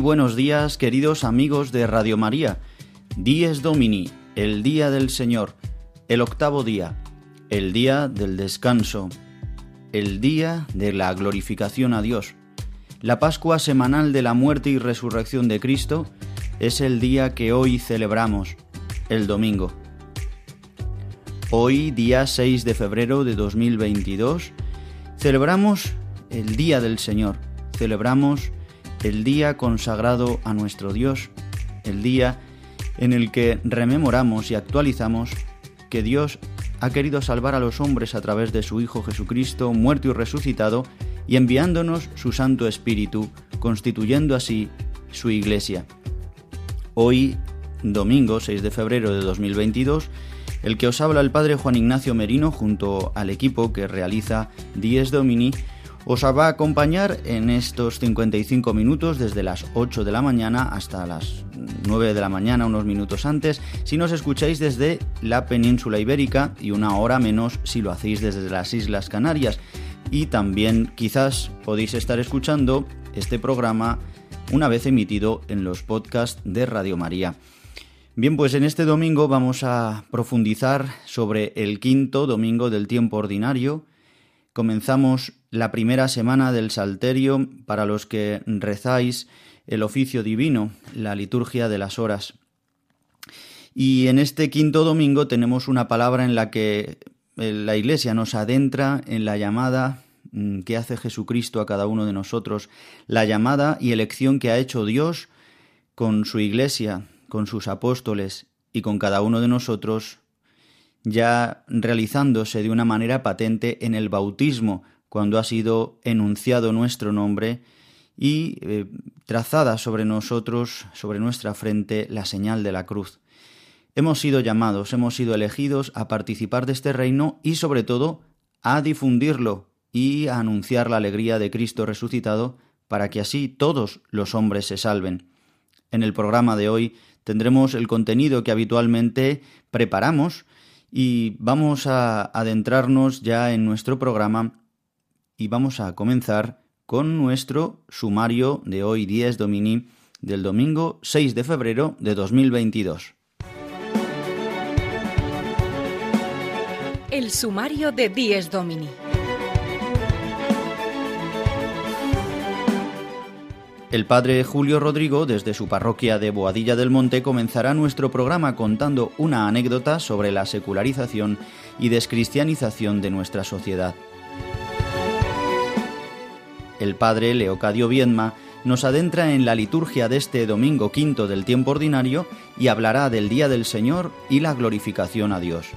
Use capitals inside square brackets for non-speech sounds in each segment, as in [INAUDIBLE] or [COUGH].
Buenos días, queridos amigos de Radio María. Dies Domini, el día del Señor, el octavo día, el día del descanso, el día de la glorificación a Dios. La Pascua semanal de la muerte y resurrección de Cristo es el día que hoy celebramos, el domingo. Hoy, día 6 de febrero de 2022, celebramos el Día del Señor, celebramos el día consagrado a nuestro Dios, el día en el que rememoramos y actualizamos que Dios ha querido salvar a los hombres a través de su Hijo Jesucristo, muerto y resucitado, y enviándonos su Santo Espíritu, constituyendo así su Iglesia. Hoy, domingo 6 de febrero de 2022, el que os habla el Padre Juan Ignacio Merino junto al equipo que realiza Dies Domini, os va a acompañar en estos 55 minutos desde las 8 de la mañana hasta las 9 de la mañana, unos minutos antes, si nos escucháis desde la península ibérica y una hora menos si lo hacéis desde las Islas Canarias. Y también quizás podéis estar escuchando este programa una vez emitido en los podcasts de Radio María. Bien, pues en este domingo vamos a profundizar sobre el quinto domingo del tiempo ordinario. Comenzamos la primera semana del Salterio para los que rezáis el oficio divino, la liturgia de las horas. Y en este quinto domingo tenemos una palabra en la que eh, la Iglesia nos adentra en la llamada mm, que hace Jesucristo a cada uno de nosotros, la llamada y elección que ha hecho Dios con su Iglesia, con sus apóstoles y con cada uno de nosotros, ya realizándose de una manera patente en el bautismo, cuando ha sido enunciado nuestro nombre y eh, trazada sobre nosotros, sobre nuestra frente, la señal de la cruz. Hemos sido llamados, hemos sido elegidos a participar de este reino y sobre todo a difundirlo y a anunciar la alegría de Cristo resucitado para que así todos los hombres se salven. En el programa de hoy tendremos el contenido que habitualmente preparamos y vamos a adentrarnos ya en nuestro programa y vamos a comenzar con nuestro sumario de hoy 10 Domini del domingo 6 de febrero de 2022. El sumario de 10 Domini. El padre Julio Rodrigo, desde su parroquia de Boadilla del Monte, comenzará nuestro programa contando una anécdota sobre la secularización y descristianización de nuestra sociedad el padre Leocadio Viedma nos adentra en la liturgia de este domingo quinto del tiempo ordinario y hablará del Día del Señor y la glorificación a Dios.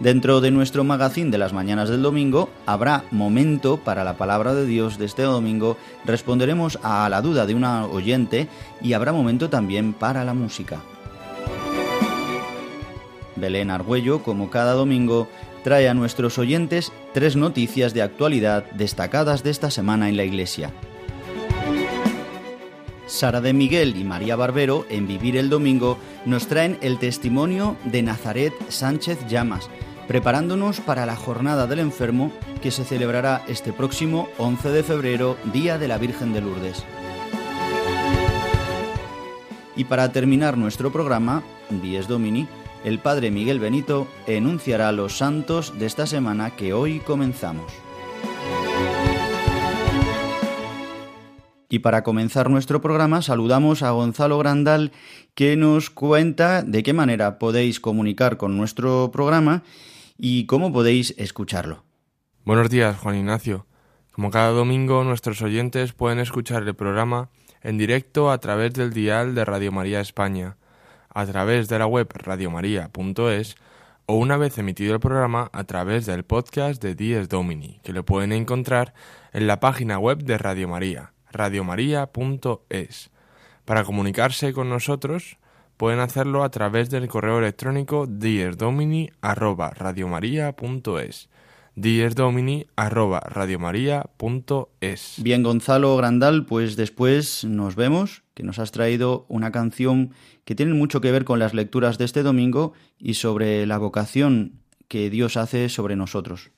Dentro de nuestro magazín de las mañanas del domingo habrá momento para la palabra de Dios de este domingo, responderemos a la duda de una oyente y habrá momento también para la música. Belén Argüello, como cada domingo, trae a nuestros oyentes tres noticias de actualidad destacadas de esta semana en la Iglesia. Sara de Miguel y María Barbero, en Vivir el Domingo, nos traen el testimonio de Nazaret Sánchez Llamas, preparándonos para la Jornada del Enfermo que se celebrará este próximo 11 de febrero, Día de la Virgen de Lourdes. Y para terminar nuestro programa, Dies Domini, el Padre Miguel Benito enunciará los santos de esta semana que hoy comenzamos. Y para comenzar nuestro programa saludamos a Gonzalo Grandal que nos cuenta de qué manera podéis comunicar con nuestro programa y cómo podéis escucharlo. Buenos días, Juan Ignacio. Como cada domingo, nuestros oyentes pueden escuchar el programa en directo a través del dial de Radio María España a través de la web radiomaria.es o una vez emitido el programa a través del podcast de Dies Domini, que lo pueden encontrar en la página web de Radio María, radiomaria.es. Para comunicarse con nosotros, pueden hacerlo a través del correo electrónico diesdomini@radiomaria.es. diesdomini@radiomaria.es. Bien, Gonzalo Grandal, pues después nos vemos, que nos has traído una canción que tiene mucho que ver con las lecturas de este domingo y sobre la vocación que Dios hace sobre nosotros.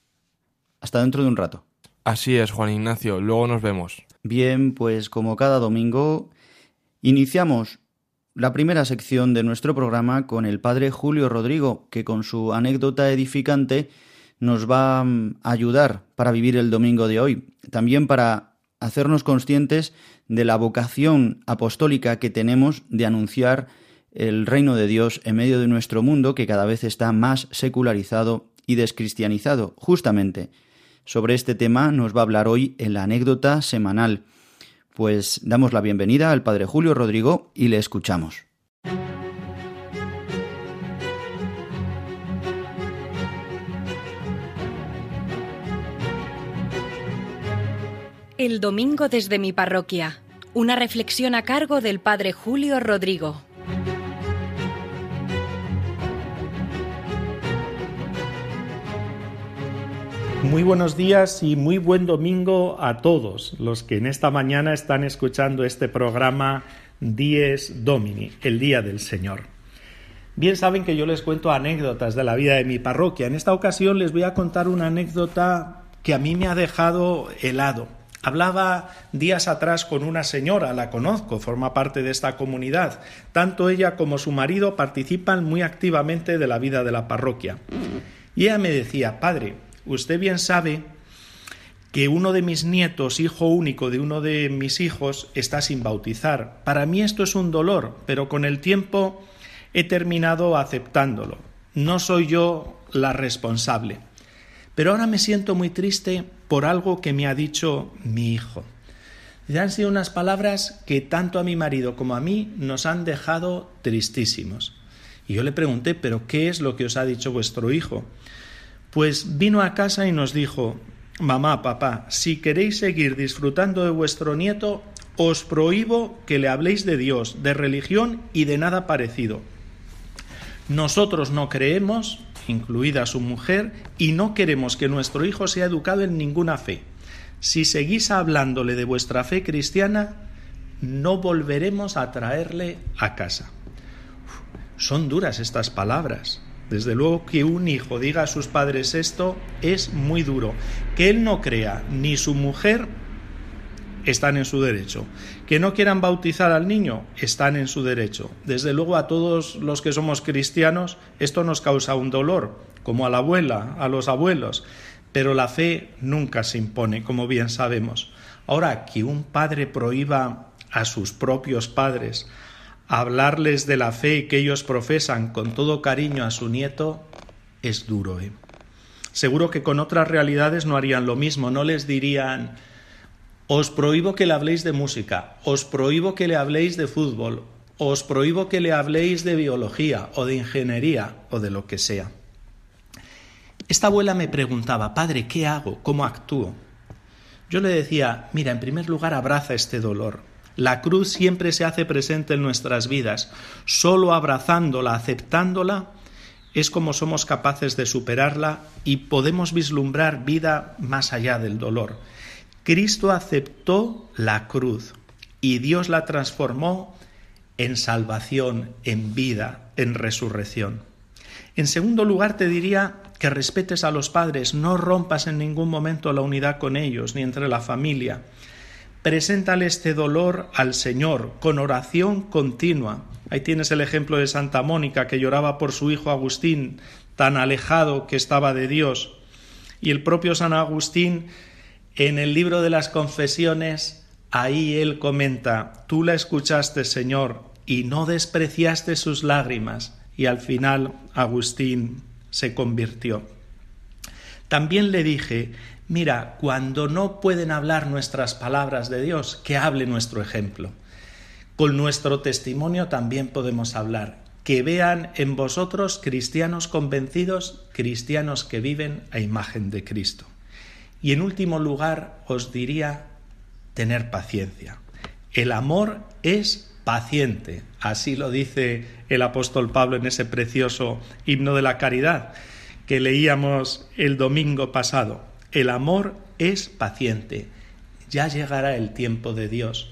Hasta dentro de un rato. Así es, Juan Ignacio, luego nos vemos. Bien, pues como cada domingo, iniciamos la primera sección de nuestro programa con el padre Julio Rodrigo, que con su anécdota edificante nos va a ayudar para vivir el domingo de hoy, también para hacernos conscientes de la vocación apostólica que tenemos de anunciar el reino de Dios en medio de nuestro mundo que cada vez está más secularizado y descristianizado. Justamente sobre este tema nos va a hablar hoy en la anécdota semanal pues damos la bienvenida al Padre Julio Rodrigo y le escuchamos. El domingo desde mi parroquia. Una reflexión a cargo del Padre Julio Rodrigo. Muy buenos días y muy buen domingo a todos los que en esta mañana están escuchando este programa Dies Domini, el Día del Señor. Bien saben que yo les cuento anécdotas de la vida de mi parroquia. En esta ocasión les voy a contar una anécdota que a mí me ha dejado helado. Hablaba días atrás con una señora, la conozco, forma parte de esta comunidad. Tanto ella como su marido participan muy activamente de la vida de la parroquia. Y ella me decía, padre, Usted bien sabe que uno de mis nietos, hijo único de uno de mis hijos, está sin bautizar. Para mí esto es un dolor, pero con el tiempo he terminado aceptándolo. No soy yo la responsable. Pero ahora me siento muy triste por algo que me ha dicho mi hijo. Y han sido unas palabras que tanto a mi marido como a mí nos han dejado tristísimos. Y yo le pregunté, ¿pero qué es lo que os ha dicho vuestro hijo? Pues vino a casa y nos dijo, Mamá, papá, si queréis seguir disfrutando de vuestro nieto, os prohíbo que le habléis de Dios, de religión y de nada parecido. Nosotros no creemos, incluida su mujer, y no queremos que nuestro hijo sea educado en ninguna fe. Si seguís hablándole de vuestra fe cristiana, no volveremos a traerle a casa. son duras estas palabras. Desde luego que un hijo diga a sus padres esto es muy duro. Que él no crea ni su mujer están en su derecho. Que no quieran bautizar al niño están en su derecho. Desde luego a todos los que somos cristianos esto nos causa un dolor, como a la abuela, a los abuelos. Pero la fe nunca se impone, como bien sabemos. Ahora, que un padre prohíba a sus propios padres hablarles de la fe que ellos profesan con todo cariño a su nieto es duro. ¿eh? Seguro que con otras realidades no harían lo mismo, no les dirían os prohíbo que le habléis de música, os prohíbo que le habléis de fútbol, os prohíbo que le habléis de biología o de ingeniería o de lo que sea. Esta abuela me preguntaba, padre, ¿qué hago? ¿Cómo actúo? Yo le decía, mira, en primer lugar abraza este dolor, la cruz siempre se hace presente en nuestras vidas. Solo abrazándola, aceptándola, es como somos capaces de superarla y podemos vislumbrar vida más allá del dolor. Cristo aceptó la cruz y Dios la transformó en salvación, en vida, en resurrección. En segundo lugar, te diría que respetes a los padres, no rompas en ningún momento la unidad con ellos, ni entre la familia. Preséntale este dolor al Señor con oración continua. Ahí tienes el ejemplo de Santa Mónica que lloraba por su hijo Agustín, tan alejado que estaba de Dios. Y el propio San Agustín, en el libro de las confesiones, ahí él comenta, tú la escuchaste, Señor, y no despreciaste sus lágrimas. Y al final Agustín se convirtió. También le dije, Mira, cuando no pueden hablar nuestras palabras de Dios, que hable nuestro ejemplo. Con nuestro testimonio también podemos hablar. que vean en vosotros cristianos convencidos, cristianos que viven a imagen de Cristo. Y en último lugar os diría tener paciencia. El amor es paciente, así lo dice el apóstol Pablo en ese precioso himno de la caridad que leíamos el domingo pasado. El amor es paciente, ya llegará el tiempo de Dios.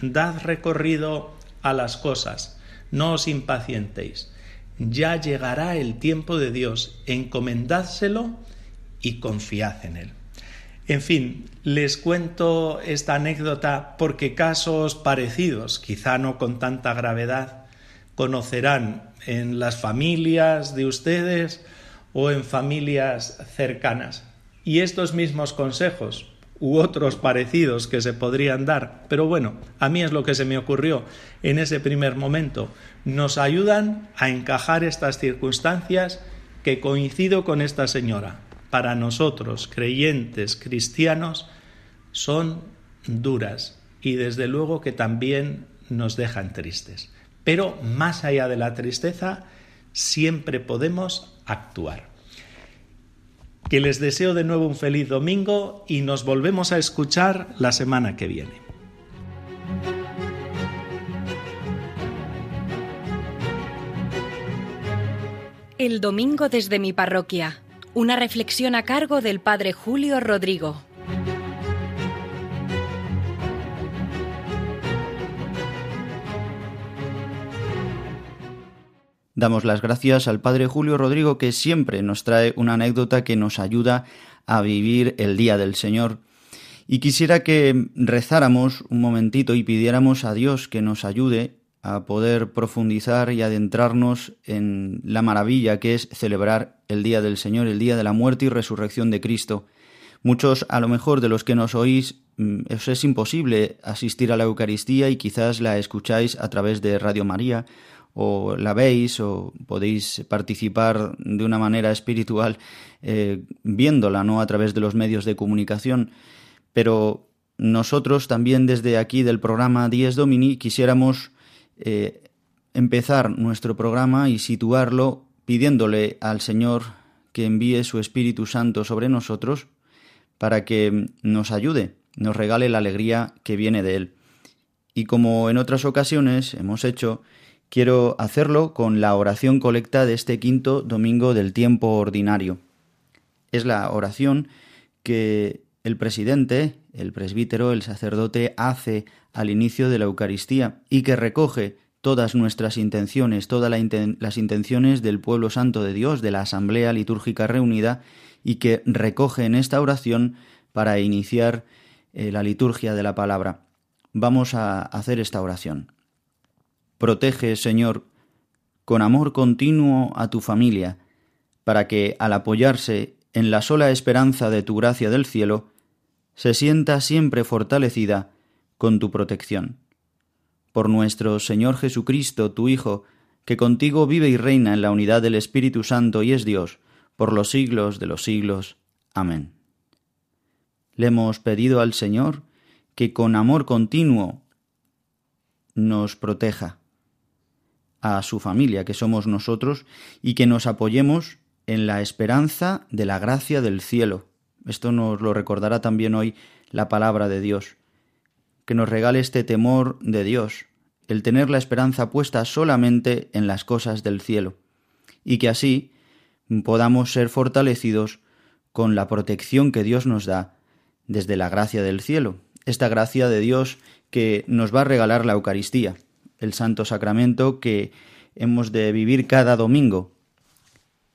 Dad recorrido a las cosas, no os impacientéis. Ya llegará el tiempo de Dios, encomendádselo y confiad en él. En fin, les cuento esta anécdota porque casos parecidos, quizá no con tanta gravedad, conocerán en las familias de ustedes o en familias cercanas. Y estos mismos consejos u otros parecidos que se podrían dar, pero bueno, a mí es lo que se me ocurrió en ese primer momento, nos ayudan a encajar estas circunstancias que coincido con esta señora para nosotros, creyentes, cristianos, son duras y desde luego que también nos dejan tristes. Pero más allá de la tristeza, siempre podemos actuar. Que les deseo de nuevo un feliz domingo y nos volvemos a escuchar la semana que viene. El domingo desde mi parroquia una reflexión a cargo del Padre Julio Rodrigo. Damos las gracias al Padre Julio Rodrigo que siempre nos trae una anécdota que nos ayuda a vivir el Día del Señor. Y quisiera que rezáramos un momentito y pidiéramos a Dios que nos ayude a poder profundizar y adentrarnos en la maravilla que es celebrar el Día del Señor, el Día de la muerte y resurrección de Cristo. Muchos, a lo mejor, de los que nos oís, mm, os es imposible asistir a la Eucaristía y quizás la escucháis a través de Radio María o la veis o podéis participar de una manera espiritual eh, viéndola, ¿no? A través de los medios de comunicación. Pero nosotros también desde aquí del programa Dies Domini quisiéramos eh, empezar nuestro programa y situarlo pidiéndole al Señor que envíe su Espíritu Santo sobre nosotros para que nos ayude, nos regale la alegría que viene de Él. Y como en otras ocasiones hemos hecho, quiero hacerlo con la oración colecta de este quinto domingo del tiempo ordinario. Es la oración que el presidente, el presbítero, el sacerdote hace al inicio de la Eucaristía y que recoge todas nuestras intenciones, todas las intenciones del pueblo santo de Dios, de la Asamblea Litúrgica Reunida, y que recoge en esta oración para iniciar eh, la liturgia de la palabra. Vamos a hacer esta oración. Protege, Señor, con amor continuo a tu familia, para que, al apoyarse en la sola esperanza de tu gracia del cielo, se sienta siempre fortalecida con tu protección. Por nuestro Señor Jesucristo, tu Hijo, que contigo vive y reina en la unidad del Espíritu Santo y es Dios, por los siglos de los siglos. Amén. Le hemos pedido al Señor que con amor continuo nos proteja, a su familia, que somos nosotros, y que nos apoyemos en la esperanza de la gracia del cielo. Esto nos lo recordará también hoy la palabra de Dios. Que nos regale este temor de Dios, el tener la esperanza puesta solamente en las cosas del cielo, y que así podamos ser fortalecidos con la protección que Dios nos da desde la gracia del cielo, esta gracia de Dios que nos va a regalar la Eucaristía, el Santo Sacramento que hemos de vivir cada domingo,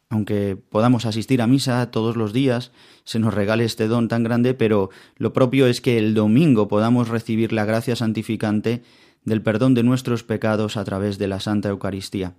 aunque podamos asistir a misa todos los días, se nos regale este don tan grande, pero lo propio es que el domingo podamos recibir la gracia santificante del perdón de nuestros pecados a través de la Santa Eucaristía.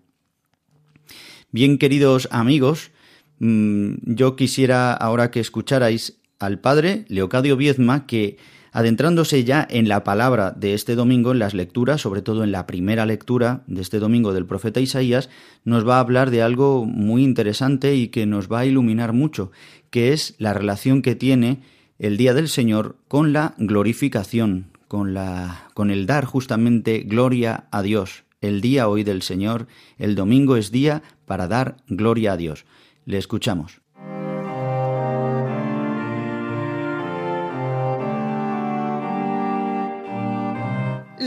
Bien, queridos amigos, mm, yo quisiera ahora que escucharais al padre Leocadio Viezma, que Adentrándose ya en la palabra de este domingo, en las lecturas, sobre todo en la primera lectura de este domingo del profeta Isaías, nos va a hablar de algo muy interesante y que nos va a iluminar mucho, que es la relación que tiene el día del Señor con la glorificación, con la con el dar justamente gloria a Dios, el día hoy del Señor, el domingo es día para dar gloria a Dios. Le escuchamos.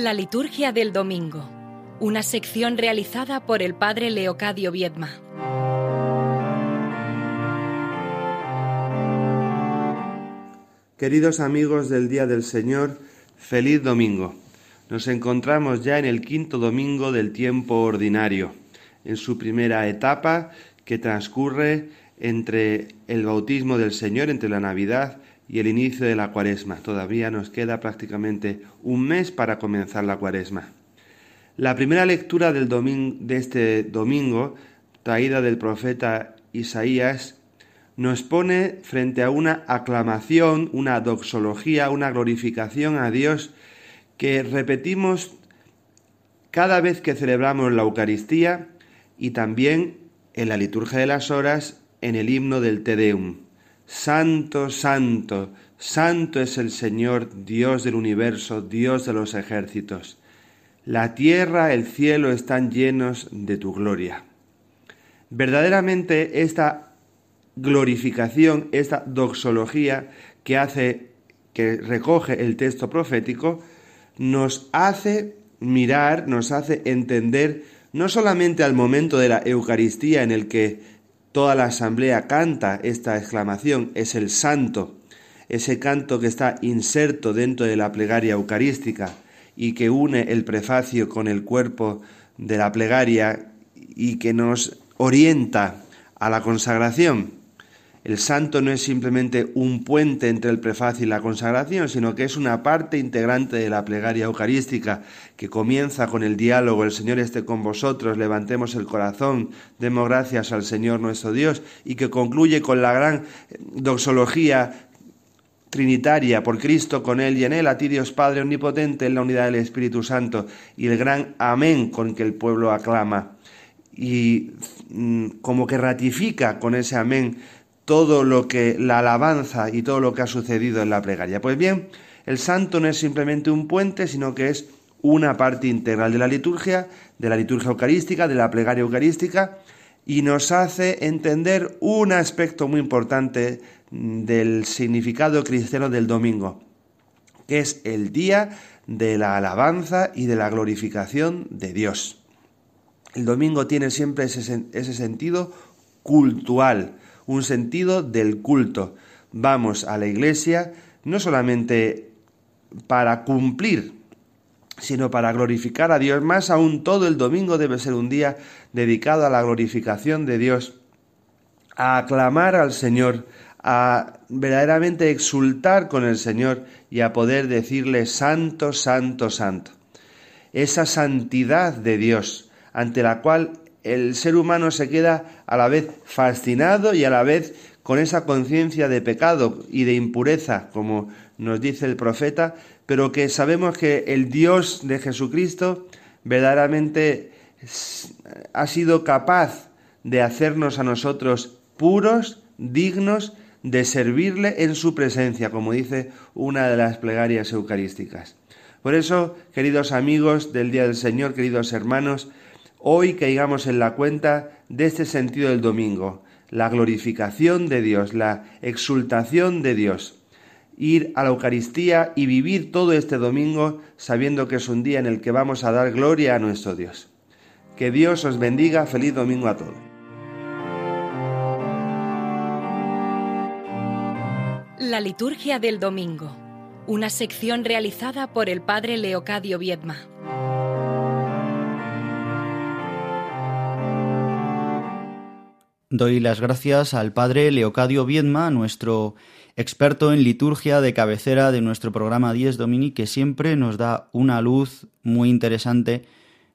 La liturgia del domingo, una sección realizada por el padre Leocadio Viedma. Queridos amigos del Día del Señor, feliz domingo. Nos encontramos ya en el quinto domingo del tiempo ordinario, en su primera etapa que transcurre entre el bautismo del Señor, entre la Navidad y el inicio de la cuaresma. Todavía nos queda prácticamente un mes para comenzar la cuaresma. La primera lectura del de este domingo, traída del profeta Isaías, nos pone frente a una aclamación, una doxología, una glorificación a Dios que repetimos cada vez que celebramos la Eucaristía y también en la liturgia de las horas en el himno del Te Deum. Santo, santo, santo es el Señor, Dios del universo, Dios de los ejércitos. La tierra, el cielo están llenos de tu gloria. Verdaderamente esta glorificación, esta doxología que hace, que recoge el texto profético, nos hace mirar, nos hace entender no solamente al momento de la Eucaristía en el que toda la asamblea canta esta exclamación, es el santo, ese canto que está inserto dentro de la plegaria eucarística y que une el prefacio con el cuerpo de la plegaria y que nos orienta a la consagración. El santo no es simplemente un puente entre el prefacio y la consagración, sino que es una parte integrante de la plegaria eucarística que comienza con el diálogo, el Señor esté con vosotros, levantemos el corazón, demos gracias al Señor nuestro Dios, y que concluye con la gran doxología trinitaria, por Cristo, con Él y en Él, a ti Dios Padre Omnipotente, en la unidad del Espíritu Santo, y el gran amén con que el pueblo aclama. Y mm, como que ratifica con ese amén todo lo que la alabanza y todo lo que ha sucedido en la plegaria. Pues bien, el santo no es simplemente un puente, sino que es una parte integral de la liturgia, de la liturgia eucarística, de la plegaria eucarística, y nos hace entender un aspecto muy importante del significado cristiano del domingo, que es el día de la alabanza y de la glorificación de Dios. El domingo tiene siempre ese, ese sentido cultural, un sentido del culto. Vamos a la iglesia no solamente para cumplir, sino para glorificar a Dios. Más aún, todo el domingo debe ser un día dedicado a la glorificación de Dios, a aclamar al Señor, a verdaderamente exultar con el Señor y a poder decirle santo, santo, santo. Esa santidad de Dios ante la cual el ser humano se queda a la vez fascinado y a la vez con esa conciencia de pecado y de impureza, como nos dice el profeta, pero que sabemos que el Dios de Jesucristo verdaderamente ha sido capaz de hacernos a nosotros puros, dignos de servirle en su presencia, como dice una de las plegarias eucarísticas. Por eso, queridos amigos del Día del Señor, queridos hermanos, hoy caigamos en la cuenta de este sentido del domingo, la glorificación de Dios, la exultación de Dios. Ir a la Eucaristía y vivir todo este domingo sabiendo que es un día en el que vamos a dar gloria a nuestro Dios. Que Dios os bendiga, feliz domingo a todos. La liturgia del domingo, una sección realizada por el padre Leocadio Viedma. Doy las gracias al padre Leocadio Viedma, nuestro experto en liturgia de cabecera de nuestro programa 10 Domini, que siempre nos da una luz muy interesante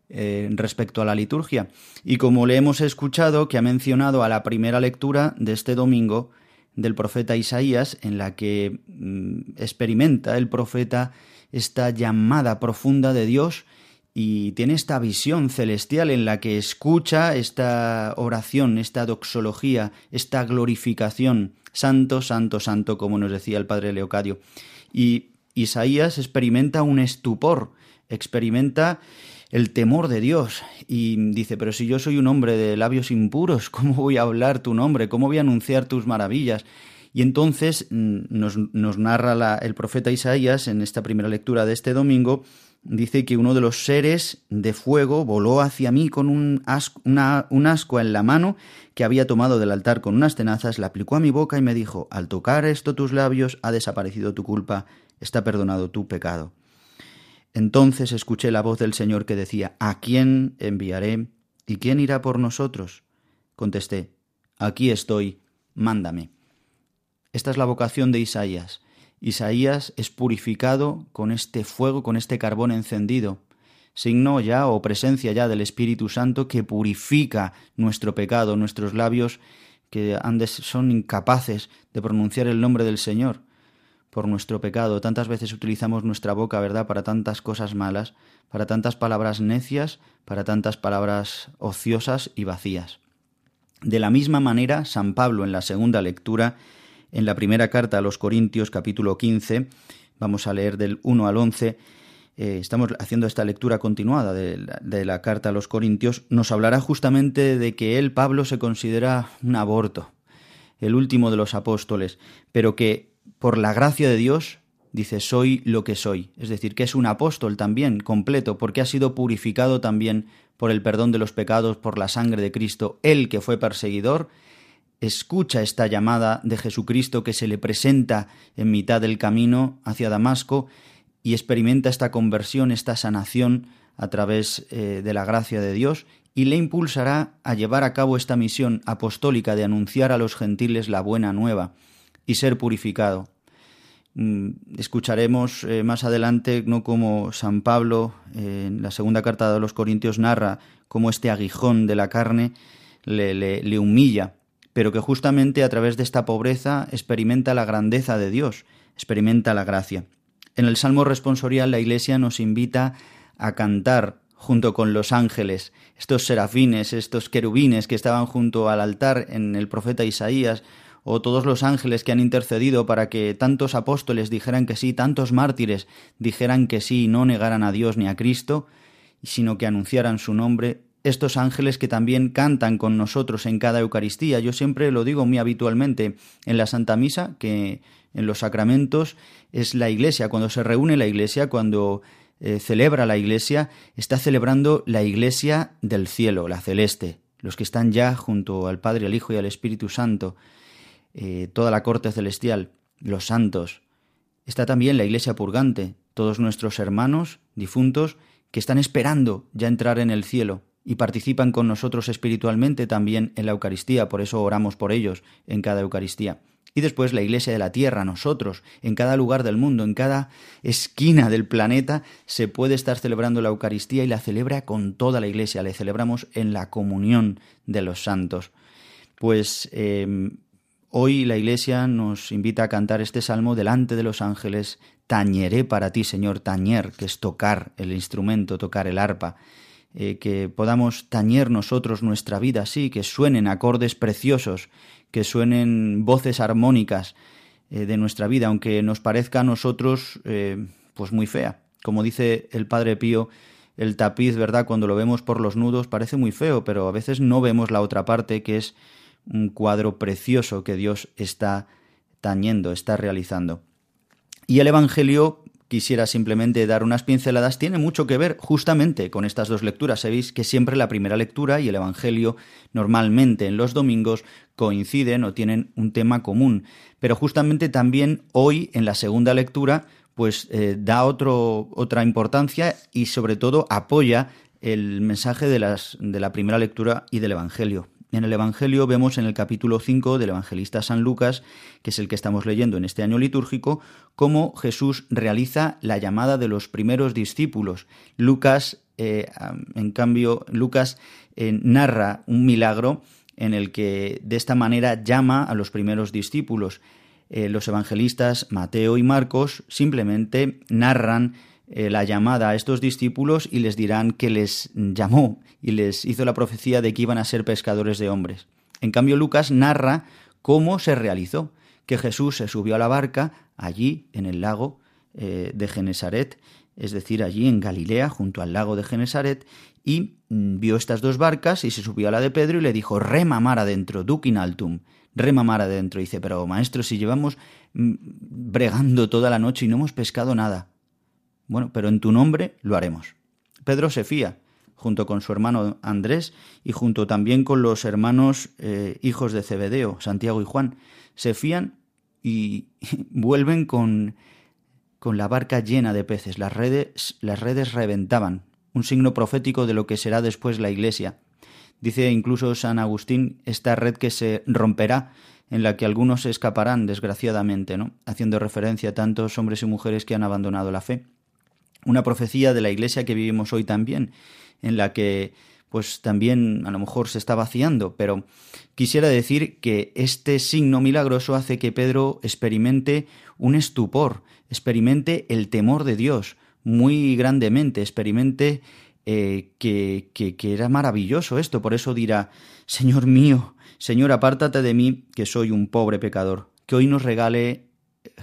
eh, respecto a la liturgia. Y como le hemos escuchado, que ha mencionado a la primera lectura de este domingo del profeta Isaías, en la que mm, experimenta el profeta esta llamada profunda de Dios y tiene esta visión celestial en la que escucha esta oración, esta doxología, esta glorificación, santo, santo, santo, como nos decía el padre Leocadio. Y Isaías experimenta un estupor, experimenta el temor de Dios. Y dice, pero si yo soy un hombre de labios impuros, [LAUGHS] ¿cómo voy a hablar tu nombre? ¿Cómo voy a anunciar tus maravillas? Y entonces mm, nos, narra el profeta Isaías en esta primera lectura de este domingo, dice que uno de los seres de fuego voló hacia mí con un, un asco en la mano que había tomado del altar con unas tenazas, la aplicó a mi boca y me dijo, al tocar esto tus labios ha desaparecido tu culpa, está perdonado tu pecado. Entonces escuché la voz del Señor que decía, ¿A quién enviaré? ¿Y quién irá por nosotros? Contesté, Aquí estoy, mándame. Esta es la vocación de Isaías. Isaías es purificado con este fuego, con este carbón encendido, signo ya o presencia ya del Espíritu Santo que purifica nuestro pecado, nuestros labios que son incapaces de pronunciar el nombre del Señor por nuestro pecado. Tantas veces utilizamos nuestra boca, ¿verdad?, para tantas cosas malas, para tantas palabras necias, para tantas palabras ociosas y vacías. De la misma manera, San Pablo en la segunda lectura, en la primera carta a los Corintios capítulo 15, vamos a leer del 1 al 11, eh, estamos haciendo esta lectura continuada de la, de la carta a los Corintios, nos hablará justamente de que él, Pablo, se considera un aborto, el último de los apóstoles, pero que por la gracia de Dios, dice, soy lo que soy. Es decir, que es un apóstol también, completo, porque ha sido purificado también por el perdón de los pecados, por la sangre de Cristo. Él que fue perseguidor, escucha esta llamada de Jesucristo que se le presenta en mitad del camino hacia Damasco y experimenta esta conversión, esta sanación a través eh, de la gracia de Dios y le impulsará a llevar a cabo esta misión apostólica de anunciar a los gentiles la buena nueva y ser purificado. Mm, escucharemos eh, más adelante no como San Pablo eh, en la segunda carta de los Corintios narra cómo este aguijón de la carne le, le humilla, pero que justamente a través de esta pobreza experimenta la grandeza de Dios, experimenta la gracia. En el Salmo responsorial la Iglesia nos invita a cantar junto con los ángeles, estos serafines, estos querubines que estaban junto al altar en el profeta Isaías, o todos los ángeles que han intercedido para que tantos apóstoles dijeran que sí, tantos mártires dijeran que sí y no negaran a Dios ni a Cristo, sino que anunciaran su nombre, estos ángeles que también cantan con nosotros en cada Eucaristía. Yo siempre lo digo muy habitualmente en la Santa Misa, que en los sacramentos es la Iglesia, cuando se reúne la Iglesia, cuando eh, celebra la Iglesia, está celebrando la Iglesia del cielo, la celeste, los que están ya junto al Padre, al Hijo y al Espíritu Santo. Eh, toda la corte celestial, los santos. Está también la iglesia purgante, todos nuestros hermanos difuntos que están esperando ya entrar en el cielo y participan con nosotros espiritualmente también en la Eucaristía, por eso oramos por ellos en cada Eucaristía. Y después la Iglesia de la Tierra, nosotros, en cada lugar del mundo, en cada esquina del planeta, se puede estar celebrando la Eucaristía y la celebra con toda la Iglesia, le celebramos en la comunión de los santos. Pues eh, Hoy la Iglesia nos invita a cantar este salmo delante de los ángeles. Tañeré para ti, Señor, tañer, que es tocar el instrumento, tocar el arpa. Eh, que podamos tañer nosotros nuestra vida así, que suenen acordes preciosos, que suenen voces armónicas eh, de nuestra vida, aunque nos parezca a nosotros eh, pues muy fea. Como dice el Padre Pío, el tapiz, ¿verdad? Cuando lo vemos por los nudos parece muy feo, pero a veces no vemos la otra parte que es un cuadro precioso que Dios está tañendo, está realizando. Y el Evangelio, quisiera simplemente dar unas pinceladas, tiene mucho que ver justamente con estas dos lecturas. Sabéis que siempre la primera lectura y el Evangelio normalmente en los domingos coinciden o tienen un tema común, pero justamente también hoy en la segunda lectura pues eh, da otro, otra importancia y sobre todo apoya el mensaje de, las, de la primera lectura y del Evangelio en el Evangelio vemos en el capítulo 5 del evangelista San Lucas, que es el que estamos leyendo en este año litúrgico, cómo Jesús realiza la llamada de los primeros discípulos. Lucas, eh, en cambio, Lucas eh, narra un milagro en el que de esta manera llama a los primeros discípulos. Eh, los evangelistas Mateo y Marcos simplemente narran eh, la llamada a estos discípulos y les dirán que les llamó y les hizo la profecía de que iban a ser pescadores de hombres. En cambio, Lucas narra cómo se realizó, que Jesús se subió a la barca allí en el lago eh, de Genesaret, es decir, allí en Galilea, junto al lago de Genesaret, y mm, vio estas dos barcas y se subió a la de Pedro y le dijo, rema mar adentro, duc in altum, rema adentro. Y dice, pero maestro, si llevamos mm, bregando toda la noche y no hemos pescado nada. Bueno, pero en tu nombre lo haremos. Pedro se fía, junto con su hermano Andrés y junto también con los hermanos eh, hijos de Cebedeo, Santiago y Juan. Se fían y [LAUGHS] vuelven con, con la barca llena de peces. Las redes, las redes reventaban, un signo profético de lo que será después la Iglesia. Dice incluso San Agustín, esta red que se romperá, en la que algunos se escaparán, desgraciadamente, ¿no? haciendo referencia a tantos hombres y mujeres que han abandonado la fe. Una profecía de la Iglesia que vivimos hoy también, en la que pues también a lo mejor se está vaciando, pero quisiera decir que este signo milagroso hace que Pedro experimente un estupor, experimente el temor de Dios muy grandemente, experimente eh, que, que, que era maravilloso esto, por eso dirá, Señor mío, Señor, apártate de mí, que soy un pobre pecador, que hoy nos regale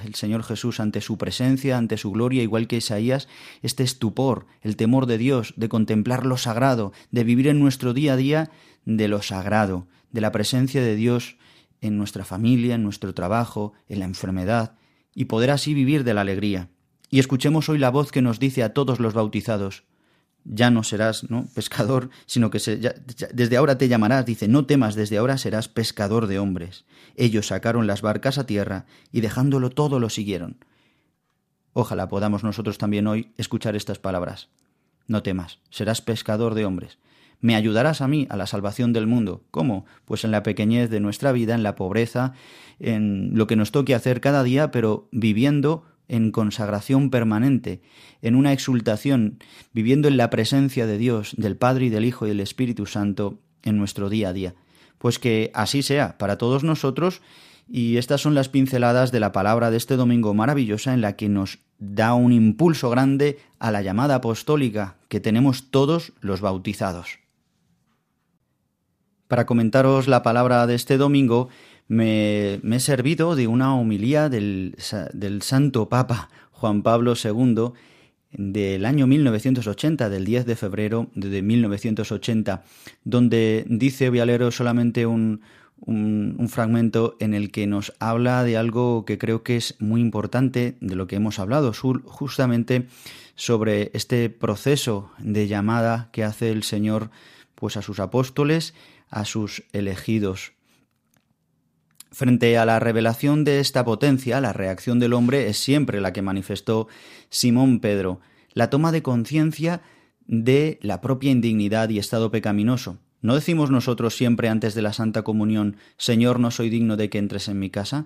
el Señor Jesús ante su presencia, ante su gloria, igual que Isaías, este estupor, el temor de Dios, de contemplar lo sagrado, de vivir en nuestro día a día de lo sagrado, de la presencia de Dios en nuestra familia, en nuestro trabajo, en la enfermedad, y poder así vivir de la alegría. Y escuchemos hoy la voz que nos dice a todos los bautizados, ya no serás ¿no? pescador, sino que desde ahora te llamarás, dice, no temas, desde ahora serás pescador de hombres. Ellos sacaron las barcas a tierra y dejándolo todo lo siguieron. Ojalá podamos nosotros también hoy escuchar estas palabras. No temas, serás pescador de hombres. Me ayudarás a mí a la salvación del mundo. ¿Cómo? Pues en la pequeñez de nuestra vida, en la pobreza, en lo que nos toque hacer cada día, pero viviendo en consagración permanente, en una exultación, viviendo en la presencia de Dios, del Padre y del Hijo y del Espíritu Santo en nuestro día a día. Pues que así sea para todos nosotros y estas son las pinceladas de la palabra de este domingo maravillosa en la que nos da un impulso grande a la llamada apostólica que tenemos todos los bautizados. Para comentaros la palabra de este domingo, me, he servido de una homilía del, del Santo Papa Juan Pablo II del año 1980, del 10 de febrero de 1980, donde dice, voy a leer solamente un, un, un, fragmento en el que nos habla de algo que creo que es muy importante de lo que hemos hablado, justamente sobre este proceso de llamada que hace el Señor pues a sus apóstoles, a sus elegidos. Frente a la revelación de esta potencia, la reacción del hombre es siempre la que manifestó Simón Pedro, la toma de conciencia de la propia indignidad y estado pecaminoso. ¿No decimos nosotros siempre antes de la Santa Comunión, Señor, no soy digno de que entres en mi casa?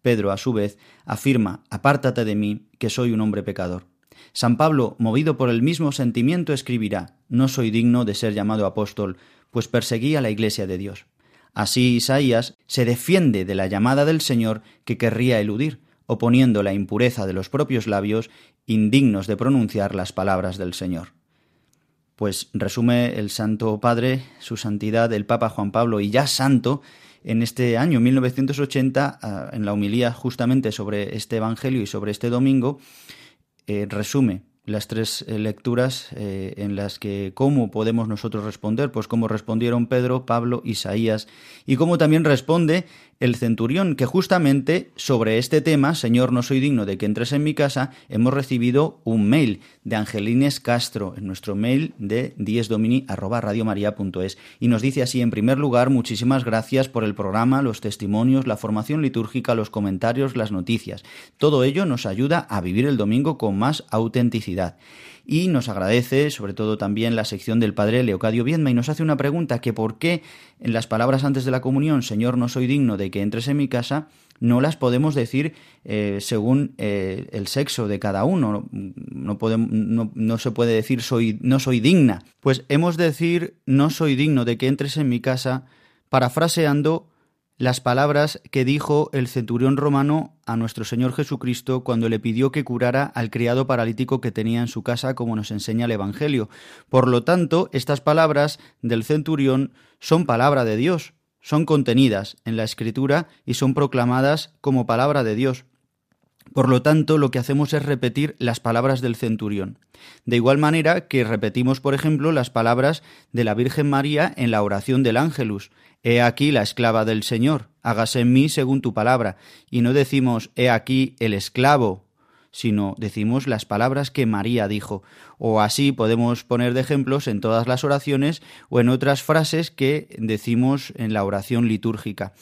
Pedro, a su vez, afirma, Apártate de mí, que soy un hombre pecador. San Pablo, movido por el mismo sentimiento, escribirá, No soy digno de ser llamado apóstol, pues perseguí a la Iglesia de Dios. Así Isaías se defiende de la llamada del Señor que querría eludir, oponiendo la impureza de los propios labios, indignos de pronunciar las palabras del Señor. Pues resume el Santo Padre, su santidad, el Papa Juan Pablo, y ya santo, en este año 1980, ah, en la humilía justamente sobre este Evangelio y sobre este domingo, eh, resume las tres eh, lecturas eh, en las que cómo podemos nosotros responder, pues cómo respondieron Pedro, Pablo, Isaías y cómo también responde el centurión, que justamente sobre este tema, Señor, no soy digno de que entres en mi casa, hemos recibido un mail de Angelines Castro en nuestro mail de diesdomini@radiomaria.es y nos dice así en primer lugar, muchísimas gracias por el programa, los testimonios, la formación litúrgica, los comentarios, las noticias. Todo ello nos ayuda a vivir el domingo con más autenticidad y nos agradece sobre todo también la sección del padre Leocadio Viedma y nos hace una pregunta que por qué en las palabras antes de la comunión, Señor, no soy digno de que entres en mi casa, no las podemos decir eh, según eh, el sexo de cada uno. No, podemos, no, no, se puede decir soy, no soy digna. Pues hemos de decir no soy digno de que entres en mi casa, parafraseando las palabras que dijo el centurión romano a nuestro Señor Jesucristo cuando le pidió que curara al criado paralítico que tenía en su casa, como nos enseña el Evangelio. Por lo tanto, estas palabras del centurión son palabra de Dios, son contenidas en la Escritura y son proclamadas como palabra de Dios. Por lo tanto, lo que hacemos es repetir las palabras del centurión. De igual manera que repetimos, por ejemplo, las palabras de la Virgen María en la oración del Ángelus. He aquí la esclava del Señor, hágase en mí según tu palabra. Y no decimos, he aquí el esclavo, sino decimos las palabras que María dijo. O así podemos poner de ejemplos en todas las oraciones o en otras frases que decimos en la oración litúrgica.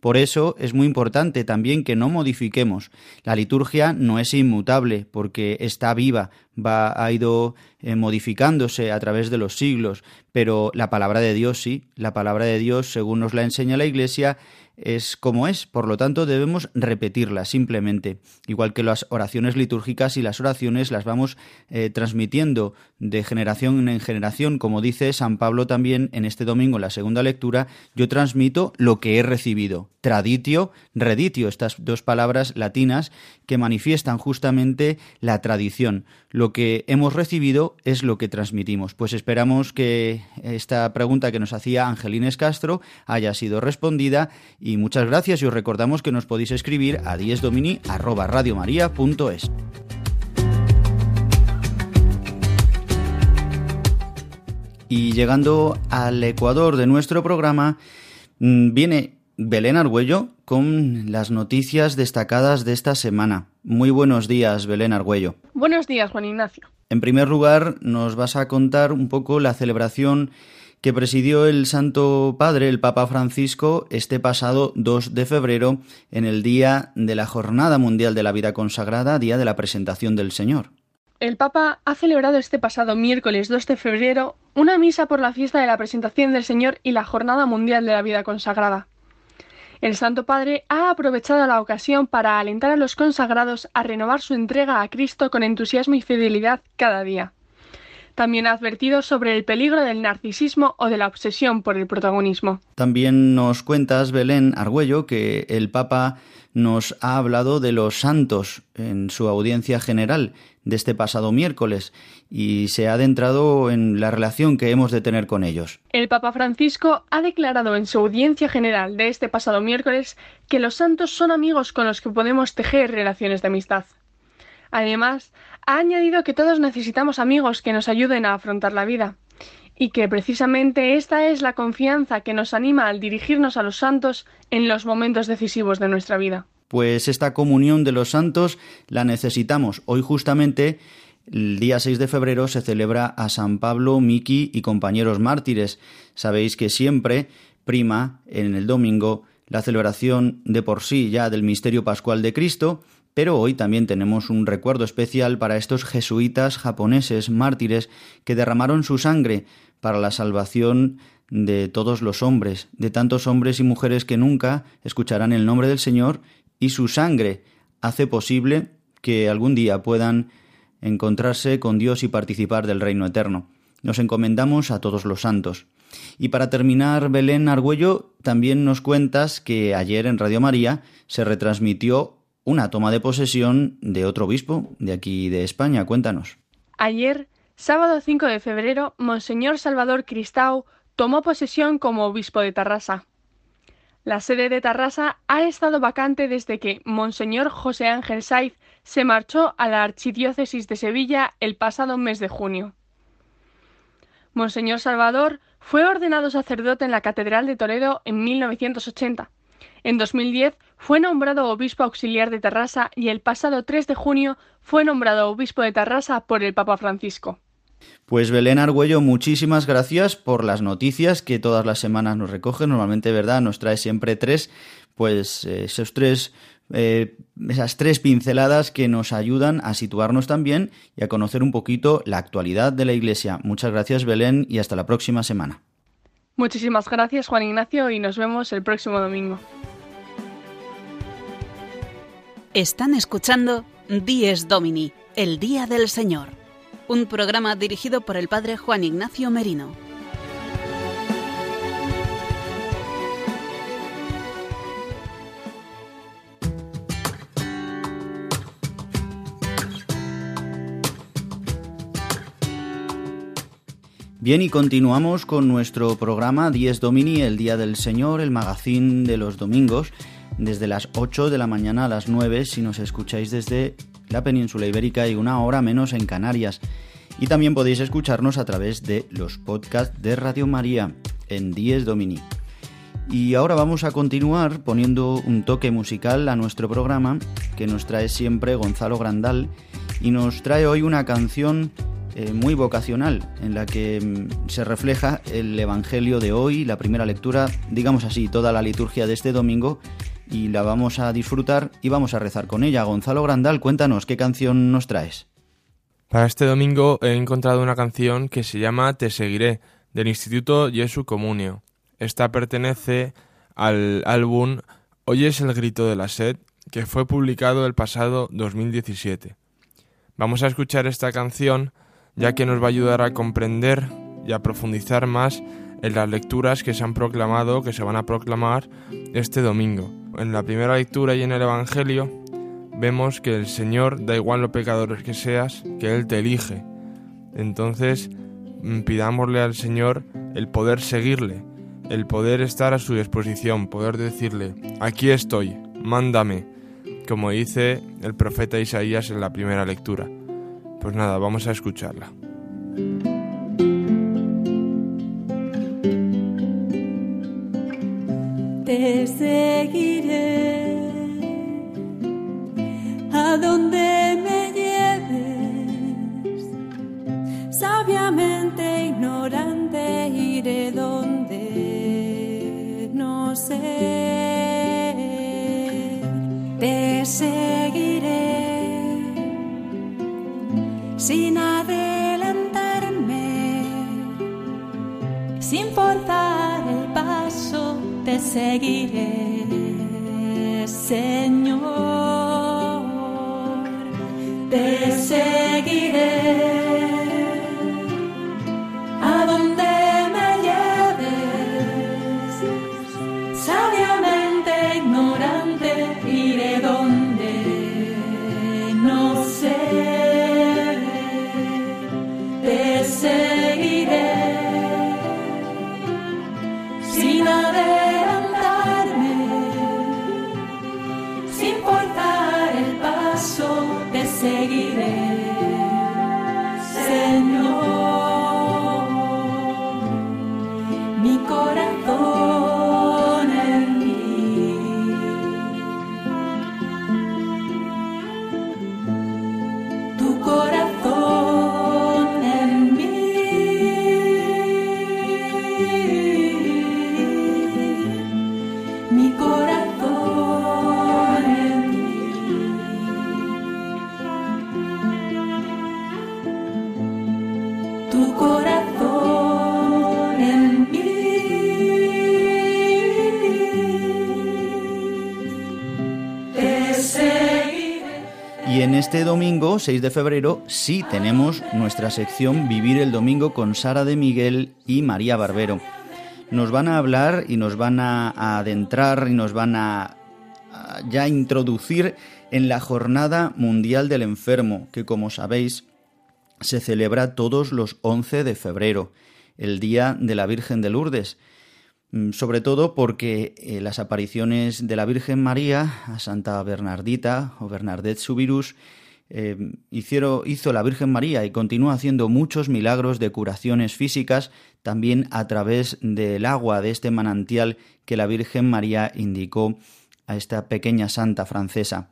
Por eso es muy importante también que no modifiquemos. La liturgia no es inmutable porque está viva, va, ha ido eh, modificándose a través de los siglos, pero la palabra de Dios sí, la palabra de Dios, según nos la enseña la Iglesia, es como es, por lo tanto debemos repetirla simplemente, igual que las oraciones litúrgicas y las oraciones las vamos eh, transmitiendo de generación en generación, como dice San Pablo también en este domingo en la segunda lectura, yo transmito lo que he recibido, traditio, reditio, estas dos palabras latinas que manifiestan justamente la tradición, lo que hemos recibido es lo que transmitimos. Pues esperamos que esta pregunta que nos hacía Angelines Castro haya sido respondida y muchas gracias y os recordamos que nos podéis escribir a diesdomini@radiomaria.es. Y llegando al ecuador de nuestro programa, mm, viene Belén Argüello con las noticias destacadas de esta semana. Muy buenos días, Belén Argüello. Buenos días, Juan Ignacio. En primer lugar, nos vas a contar un poco la celebración que presidió el Santo Padre, el Papa Francisco, este pasado 2 de febrero, en el día de la Jornada Mundial de la Vida Consagrada, día de la presentación del Señor. El Papa ha celebrado este pasado miércoles 2 de febrero una misa por la fiesta de la presentación del Señor y la Jornada Mundial de la Vida Consagrada. El Santo Padre ha aprovechado la ocasión para alentar a los consagrados a renovar su entrega a Cristo con entusiasmo y fidelidad cada día. También ha advertido sobre el peligro del narcisismo o de la obsesión por el protagonismo. También nos cuentas, Belén Argüello, que el Papa nos ha hablado de los santos en su audiencia general de este pasado miércoles y se ha adentrado en la relación que hemos de tener con ellos. El Papa Francisco ha declarado en su audiencia general de este pasado miércoles que los santos son amigos con los que podemos tejer relaciones de amistad. Además, ha añadido que todos necesitamos amigos que nos ayuden a afrontar la vida, y que precisamente esta es la confianza que nos anima al dirigirnos a los santos en los momentos decisivos de nuestra vida pues esta comunión de los santos la necesitamos. Hoy justamente, el día 6 de febrero, se celebra a San Pablo, Miki y compañeros mártires. Sabéis que siempre prima en el domingo la celebración de por sí ya del misterio pascual de Cristo, pero hoy también tenemos un recuerdo especial para estos jesuitas japoneses mártires que derramaron su sangre para la salvación de todos los hombres, de tantos hombres y mujeres que nunca escucharán el nombre del Señor y su sangre hace posible que algún día puedan encontrarse con Dios y participar del reino eterno. Nos encomendamos a todos los santos. Y para terminar, Belén Argüello, también nos cuentas que ayer en Radio María se retransmitió una toma de posesión de otro obispo de aquí de España. Cuéntanos. Ayer, sábado 5 de febrero, Monseñor Salvador Cristau tomó posesión como obispo de Tarrasa. La sede de Tarrasa ha estado vacante desde que Monseñor José Ángel Saiz se marchó a la Archidiócesis de Sevilla el pasado mes de junio. Monseñor Salvador fue ordenado sacerdote en la Catedral de Toledo en 1980. En 2010 fue nombrado obispo auxiliar de Tarrasa y el pasado 3 de junio fue nombrado obispo de Tarrasa por el Papa Francisco. Pues Belén Argüello, muchísimas gracias por las noticias que todas las semanas nos recoge. Normalmente, ¿verdad? Nos trae siempre tres, pues eh, esos tres, eh, esas tres pinceladas que nos ayudan a situarnos también y a conocer un poquito la actualidad de la Iglesia. Muchas gracias, Belén, y hasta la próxima semana. Muchísimas gracias, Juan Ignacio, y nos vemos el próximo domingo. Están escuchando Dies Domini, el Día del Señor un programa dirigido por el padre Juan Ignacio Merino. Bien, y continuamos con nuestro programa Dies Domini, el Día del Señor, el magazín de los domingos, desde las 8 de la mañana a las 9 si nos escucháis desde la península ibérica y una hora menos en Canarias. Y también podéis escucharnos a través de los podcasts de Radio María en Dies Domini. Y ahora vamos a continuar poniendo un toque musical a nuestro programa que nos trae siempre Gonzalo Grandal y nos trae hoy una canción eh, muy vocacional en la que mm, se refleja el Evangelio de hoy, la primera lectura, digamos así, toda la liturgia de este domingo y la vamos a disfrutar y vamos a rezar con ella. Gonzalo Grandal, cuéntanos qué canción nos traes. Para este domingo he encontrado una canción que se llama Te seguiré, del Instituto Jesu Comunio. Esta pertenece al álbum Oyes el grito de la sed, que fue publicado el pasado 2017. Vamos a escuchar esta canción ya que nos va a ayudar a comprender y a profundizar más en las lecturas que se han proclamado, que se van a proclamar este domingo. En la primera lectura y en el Evangelio vemos que el Señor, da igual lo pecadores que seas, que Él te elige. Entonces, mm, pidámosle al Señor el poder seguirle, el poder estar a su disposición, poder decirle, aquí estoy, mándame, como dice el profeta Isaías en la primera lectura. Pues nada, vamos a escucharla. Domingo, 6 de febrero, sí tenemos nuestra sección Vivir el Domingo con Sara de Miguel y María Barbero. Nos van a hablar y nos van a adentrar y nos van a, a ya introducir en la Jornada Mundial del Enfermo, que como sabéis se celebra todos los 11 de febrero, el Día de la Virgen de Lourdes. Mm, Sobre todo porque eh, las apariciones de la Virgen María a Santa Bernardita o Bernadette Subirus eh, hicieron, hizo la Virgen María y continúa haciendo muchos milagros de curaciones físicas también a través del agua de este manantial que la Virgen María indicó a esta pequeña santa francesa.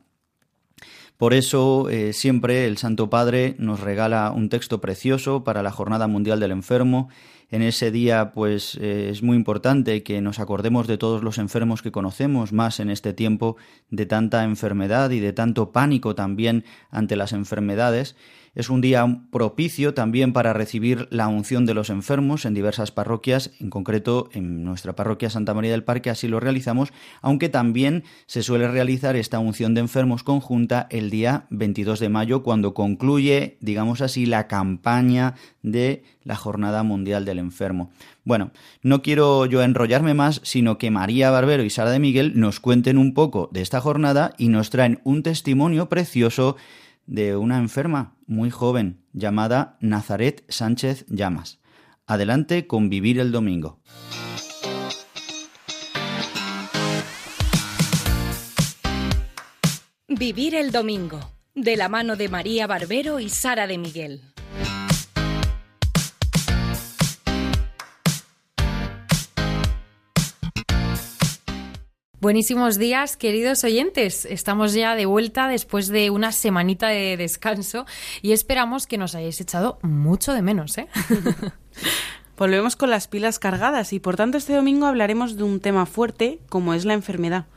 Por eso eh, siempre el Santo Padre nos regala un texto precioso para la Jornada Mundial del Enfermo. En ese día, pues eh, es muy importante que nos acordemos de todos los enfermos que conocemos, más en este tiempo de tanta enfermedad y de tanto pánico también ante las enfermedades. Es un día propicio también para recibir la unción de los enfermos en diversas parroquias, en concreto en nuestra parroquia Santa María del Parque así lo realizamos, aunque también se suele realizar esta unción de enfermos conjunta el día 22 de mayo cuando concluye, digamos así, la campaña de la Jornada Mundial del Enfermo. Bueno, no quiero yo enrollarme más, sino que María Barbero y Sara de Miguel nos cuenten un poco de esta jornada y nos traen un testimonio precioso de una enferma muy joven, llamada Nazaret Sánchez Llamas. Adelante con Vivir el Domingo. Vivir el Domingo, de la mano de María Barbero y Sara de Miguel. Buenísimos días, queridos oyentes. Estamos ya de vuelta después de una semanita de descanso y esperamos que nos hayáis echado mucho de menos, ¿eh? [LAUGHS] Volvemos con las pilas cargadas y por tanto este domingo hablaremos de un tema fuerte como es la enfermedad.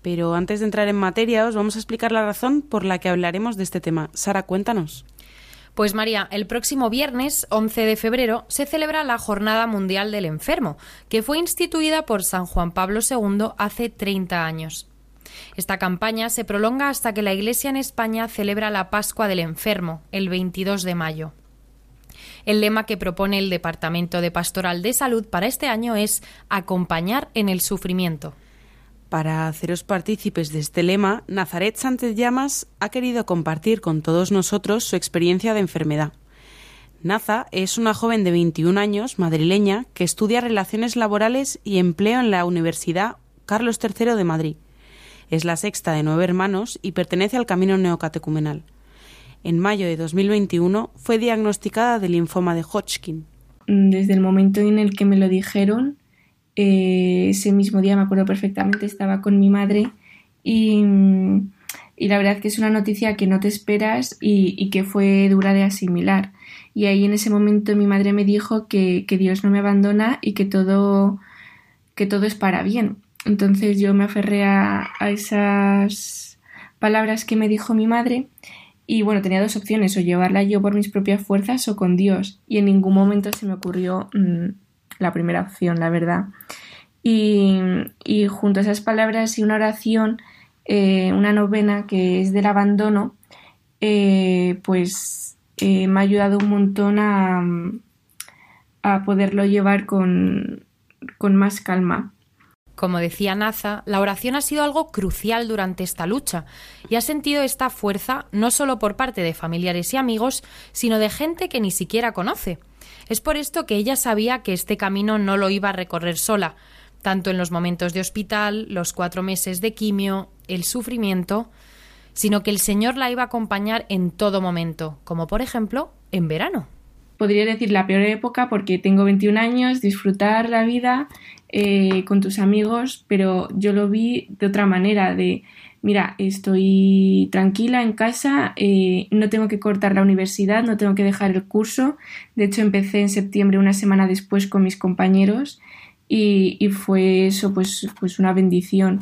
Pero antes de entrar en materia os vamos a explicar la razón por la que hablaremos de este tema. Sara, cuéntanos. Pues María, el próximo viernes 11 de febrero se celebra la Jornada Mundial del Enfermo, que fue instituida por San Juan Pablo II hace 30 años. Esta campaña se prolonga hasta que la Iglesia en España celebra la Pascua del Enfermo, el 22 de mayo. El lema que propone el Departamento de Pastoral de Salud para este año es acompañar en el sufrimiento. Para haceros partícipes de este lema, Nazaret Sánchez Llamas ha querido compartir con todos nosotros su experiencia de enfermedad. Naza es una joven de 21 años, madrileña, que estudia relaciones laborales y empleo en la Universidad Carlos III de Madrid. Es la sexta de nueve hermanos y pertenece al camino neocatecumenal. En mayo de 2021 fue diagnosticada de linfoma de Hodgkin. Desde el momento en el que me lo dijeron, eh, ese mismo día, me acuerdo perfectamente, estaba con mi madre y, la verdad que es una noticia que no te esperas y, que fue dura de asimilar. Y ahí en ese momento mi madre me dijo que, Dios no me abandona y que todo, que todo es para bien. Entonces yo me aferré a, esas palabras que me dijo mi madre y bueno, tenía dos opciones, o llevarla yo por mis propias fuerzas o con Dios. Y en ningún momento se me ocurrió mm, la primera opción, la verdad. Y, junto a esas palabras y una oración, eh, una novena que es del abandono, eh, pues eh, me ha ayudado un montón a, a poderlo llevar con, con más calma. Como decía Naza, la oración ha sido algo crucial durante esta lucha y ha sentido esta fuerza no solo por parte de familiares y amigos, sino de gente que ni siquiera conoce. Es por esto que ella sabía que este camino no lo iba a recorrer sola, tanto en los momentos de hospital, los cuatro meses de quimio, el sufrimiento, sino que el Señor la iba a acompañar en todo momento, como por ejemplo en verano. Podría decir la peor época porque tengo 21 años, disfrutar la vida eh, con tus amigos, pero yo lo vi de otra manera, de mira, estoy tranquila en casa, eh, no tengo que cortar la universidad, no tengo que dejar el curso. De hecho, empecé en septiembre, una semana después, con mis compañeros y, fue eso, pues, pues una bendición.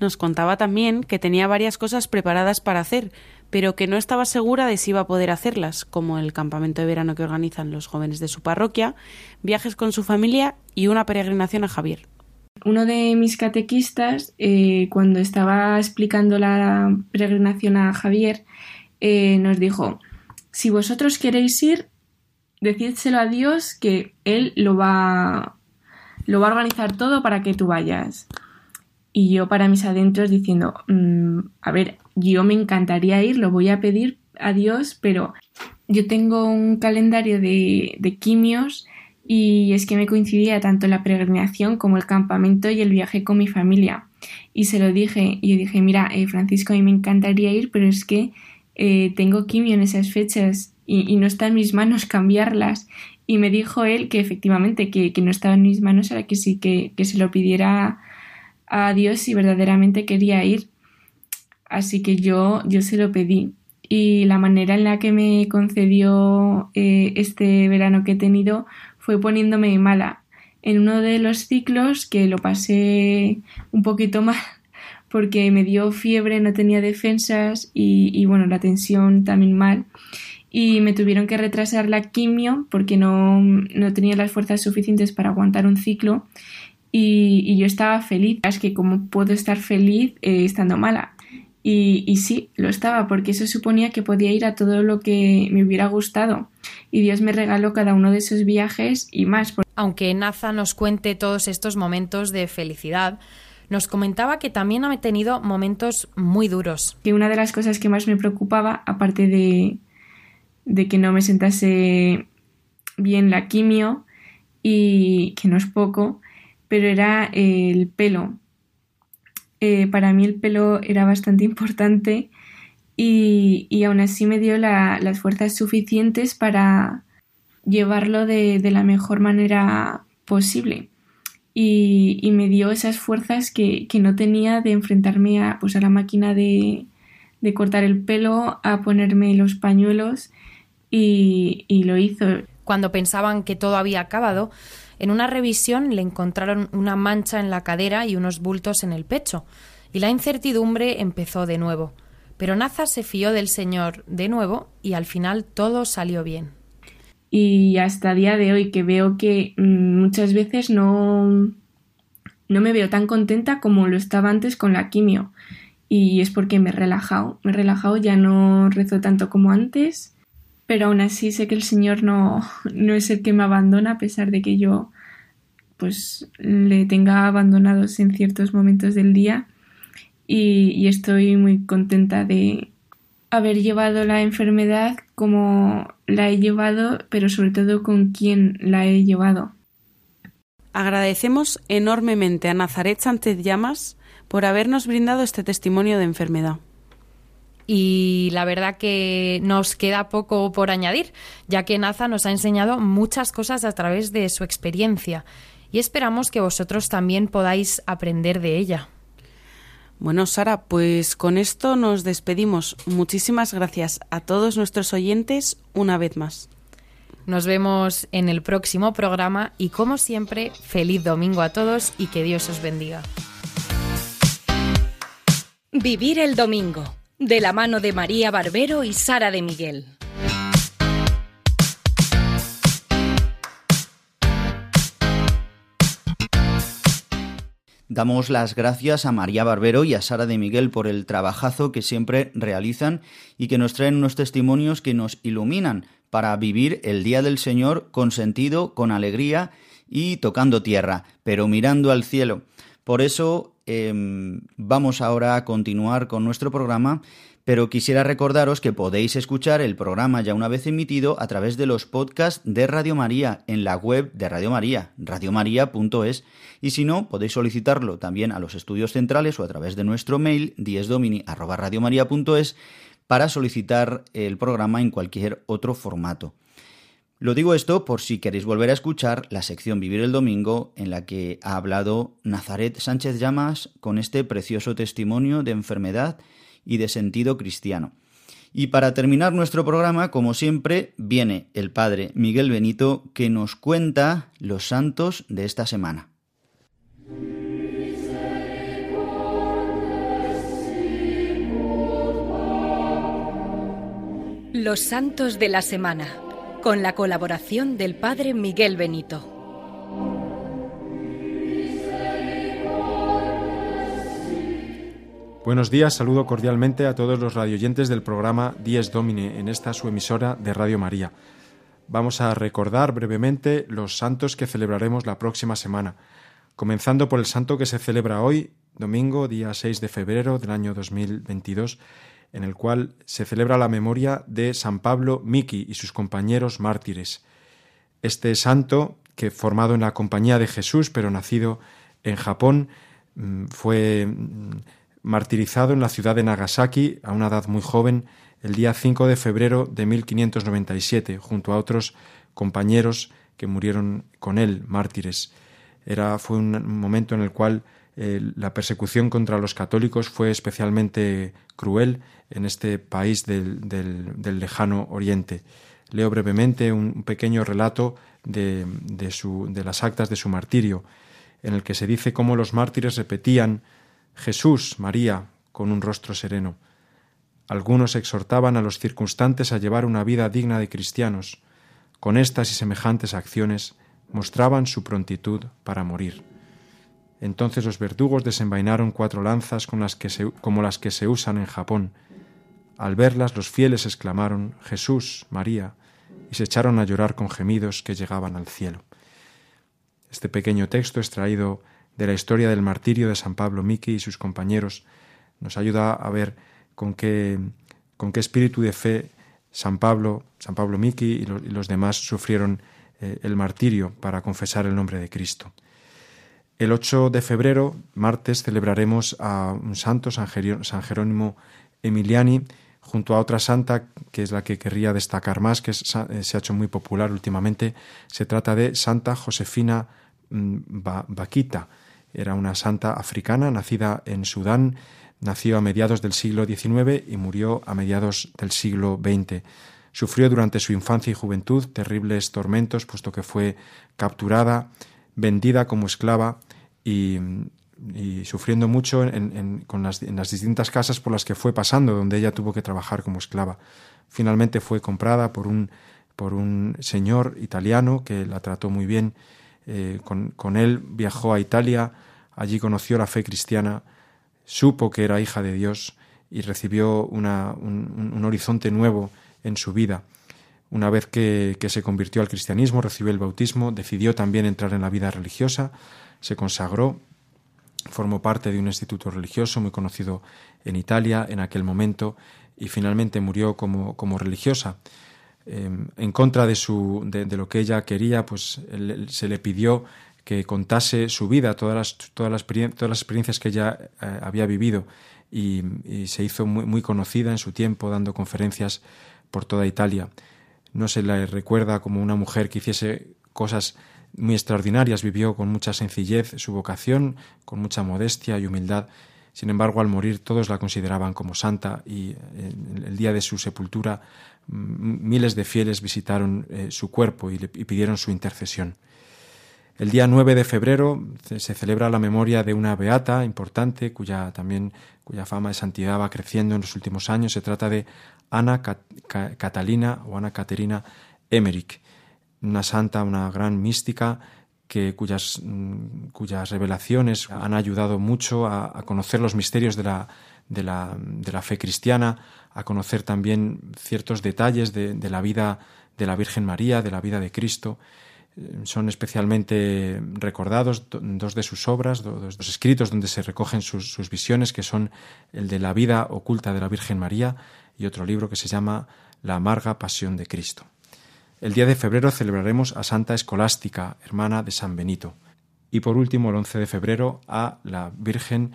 Nos contaba también que tenía varias cosas preparadas para hacer, pero que no estaba segura de si iba a poder hacerlas, como el campamento de verano que organizan los jóvenes de su parroquia, viajes con su familia y una peregrinación a Javier uno de mis catequistas, eh, cuando estaba explicando la peregrinación a Javier, eh, nos dijo, si vosotros queréis ir, decídselo a Dios que Él lo va, a organizar todo para que tú vayas. Y yo para mis adentros diciendo, mm, a ver, yo me encantaría ir, lo voy a pedir a Dios, pero yo tengo un calendario de, de quimios y es que me coincidía tanto la peregrinación como el campamento y el viaje con mi familia. Y se lo dije, y dije, mira, eh, Francisco, a mí me encantaría ir, pero es que eh, tengo quimio en esas fechas y, no está en mis manos [LAUGHS] cambiarlas. Y me dijo él que efectivamente, que, no estaba en mis manos, era que sí, que, se lo pidiera a Dios si verdaderamente quería ir. Así que yo, yo se lo pedí. Y la manera en la que me concedió eh, este verano que he tenido fue poniéndome mala. En uno de los ciclos que lo pasé un poquito [LAUGHS] mal porque me dio fiebre, no tenía defensas y, bueno, la tensión también mal. Y me tuvieron que retrasar la quimio porque no, tenía las fuerzas suficientes para aguantar un ciclo. Y, yo estaba feliz. Es que como puedo estar feliz eh, estando mala. Y, y, sí, lo estaba, porque eso suponía que podía ir a todo lo que me hubiera gustado. Y Dios me regaló cada uno de esos viajes y más. Aunque Naza nos cuente todos estos momentos de felicidad, nos comentaba que también ha tenido momentos muy duros. Que una de las cosas que más me preocupaba, aparte de, de que no me sentase bien la quimio, y que no es poco, pero era el pelo eh, para mí el pelo era bastante importante y, y aún así me dio las fuerzas suficientes para llevarlo de, la mejor manera posible. Y, me dio esas fuerzas que, no tenía de enfrentarme a, pues a la máquina de, de cortar el pelo, a ponerme los pañuelos y, y lo hizo. Cuando pensaban que todo había acabado, en una revisión le encontraron una mancha en la cadera y unos bultos en el pecho, y la incertidumbre empezó de nuevo. Pero Naza se fió del Señor de nuevo y al final todo salió bien. Y hasta día de hoy que veo que mm, muchas veces no, no me veo tan contenta como lo estaba antes con la quimio. Y es porque me he relajado. Me he relajado, ya no rezo tanto como antes pero aún así sé que el Señor no, no es el que me abandona a pesar de que yo pues le tenga abandonados en ciertos momentos del día y, estoy muy contenta de haber llevado la enfermedad como la he llevado, pero sobre todo con quién la he llevado. Agradecemos enormemente a Nazaret Sánchez Llamas por habernos brindado este testimonio de enfermedad y la verdad que nos queda poco por añadir, ya que Naza nos ha enseñado muchas cosas a través de su experiencia y esperamos que vosotros también podáis aprender de ella. Bueno, Sara, pues con esto nos despedimos. Muchísimas gracias a todos nuestros oyentes una vez más. Nos vemos en el próximo programa y como siempre, feliz domingo a todos y que Dios os bendiga. Vivir el domingo de la mano de María Barbero y Sara de Miguel. Damos las gracias a María Barbero y a Sara de Miguel por el trabajazo que siempre realizan y que nos traen unos testimonios que nos iluminan para vivir el Día del Señor con sentido, con alegría y tocando tierra, pero mirando al cielo. Por eso Em, vamos ahora a continuar con nuestro programa, pero quisiera recordaros que podéis escuchar el programa ya una vez emitido a través de los podcasts de Radio María en la web de Radio María, radiomaria.es, y si no, podéis solicitarlo también a los estudios centrales o a través de nuestro mail diesdomini@radiomaria.es para solicitar el programa en cualquier otro formato. Lo digo esto por si queréis volver a escuchar la sección Vivir el Domingo en la que ha hablado Nazaret Sánchez Llamas con este precioso testimonio de enfermedad y de sentido cristiano. Y para terminar nuestro programa, como siempre, viene el Padre Miguel Benito que nos cuenta los santos de esta semana. Los santos de la semana con la colaboración del Padre Miguel Benito. Buenos días, saludo cordialmente a todos los radioyentes del programa Dies Domine en esta su emisora de Radio María. Vamos a recordar brevemente los santos que celebraremos la próxima semana, comenzando por el santo que se celebra hoy, domingo, día 6 de febrero del año 2022, en el cual se celebra la memoria de San Pablo Miki y sus compañeros mártires. Este santo, que formado en la compañía de Jesús, pero nacido en Japón, mm, fue mm, martirizado en la ciudad de Nagasaki a una edad muy joven el día 5 de febrero de 1597, junto a otros compañeros que murieron con él, mártires. Era, fue un momento en el cual la persecución contra los católicos fue especialmente cruel en este país del, lejano oriente. Leo brevemente un pequeño relato de, de las actas de su martirio, en el que se dice cómo los mártires repetían Jesús, María, con un rostro sereno. Algunos exhortaban a los circunstantes a llevar una vida digna de cristianos. Con estas y semejantes acciones mostraban su prontitud para morir. Entonces los verdugos desenvainaron cuatro lanzas con las que como las que se usan en Japón. Al verlas los fieles exclamaron Jesús, María, y se echaron a llorar con gemidos que llegaban al cielo. Este pequeño texto extraído de la historia del martirio de San Pablo Miki y sus compañeros nos ayuda a ver con qué, con qué espíritu de fe San Pablo, San Pablo Miki y, los demás sufrieron eh, el martirio para confesar el nombre de Cristo. El 8 de febrero, martes, celebraremos a un santo, San Jerónimo Emiliani, junto a otra santa que es la que querría destacar más, que eh, se ha hecho muy popular últimamente. Se trata de Santa Josefina mm, Baquita. Era una santa africana nacida en Sudán, nació a mediados del siglo XIX y murió a mediados del siglo XX. Sufrió durante su infancia y juventud terribles tormentos, puesto que fue capturada, vendida como esclava y, sufriendo mucho en, las, en, las, distintas casas por las que fue pasando, donde ella tuvo que trabajar como esclava. Finalmente fue comprada por un, por un señor italiano que la trató muy bien. Eh, con, él viajó a Italia, allí conoció la fe cristiana, supo que era hija de Dios y recibió una, un horizonte nuevo en su vida. Una vez que, se convirtió al cristianismo, recibió el bautismo, decidió también entrar en la vida religiosa, se consagró, formó parte de un instituto religioso muy conocido en Italia en aquel momento y finalmente murió como, como religiosa. Em, en contra de, su, de, lo que ella quería, pues se le pidió que contase su vida, todas las, todas las, todas las experiencias que ella eh, había vivido y, se hizo muy, muy conocida en su tiempo dando conferencias por toda Italia. No se la recuerda como una mujer que hiciese cosas muy extraordinarias, vivió con mucha sencillez su vocación, con mucha modestia y humildad. Sin embargo, al morir todos la consideraban como santa y en el día de su sepultura miles de fieles visitaron eh, su cuerpo y, le, pidieron su intercesión. El día 9 de febrero se celebra la memoria de una beata importante cuya también cuya fama de santidad va creciendo en los últimos años. Se trata de Ana Catalina o Ana Caterina Emmerich, una santa, una gran mística que, cuyas, mm, cuyas revelaciones han ayudado mucho a, conocer los misterios de la, de, la, de la, fe cristiana, a conocer también ciertos detalles de, la vida de la Virgen María, de la vida de Cristo eh, son especialmente recordados dos de sus obras, dos, escritos donde se recogen sus, visiones, que son el de la vida oculta de la Virgen María y otro libro que se llama La amarga pasión de Cristo. El día de febrero celebraremos a Santa Escolástica, hermana de San Benito. Y por último, el 11 de febrero, a la Virgen,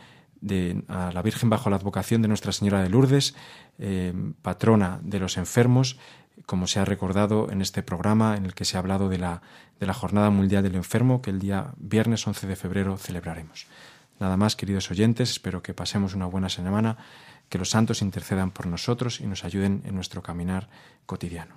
bajo la advocación de Nuestra Señora de Lourdes, eh, patrona de los enfermos, como se ha recordado en este programa en el que se ha hablado de la, de la Jornada Mundial del Enfermo, que el día viernes 11 de febrero celebraremos. Nada más, queridos oyentes, espero que pasemos una buena semana que los santos intercedan por nosotros y nos ayuden en nuestro caminar cotidiano.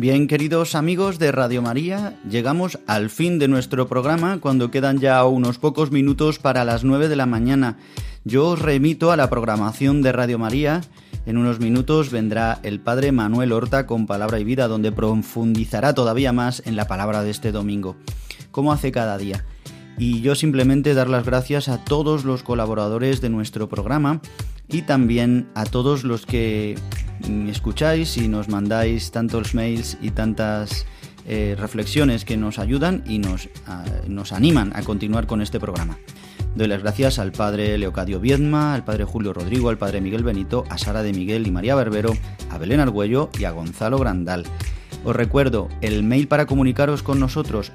Bien, queridos amigos de Radio María, llegamos al fin de nuestro programa cuando quedan ya unos pocos minutos para las 9 de la mañana. Yo os remito a la programación de Radio María. En unos minutos vendrá el Padre Manuel Horta con Palabra y Vida, donde profundizará todavía más en la palabra de este domingo, como hace cada día y yo simplemente dar las gracias a todos los colaboradores de nuestro programa y también a todos los que escucháis y nos mandáis tantos mails y tantas eh, reflexiones que nos ayudan y nos, nos animan a continuar con este programa. Doy las gracias al padre Leocadio Viedma, al padre Julio Rodrigo, al padre Miguel Benito, a Sara de Miguel y María Berbero, a Belén Argüello y a Gonzalo Grandal. Os recuerdo, el mail para comunicaros con nosotros,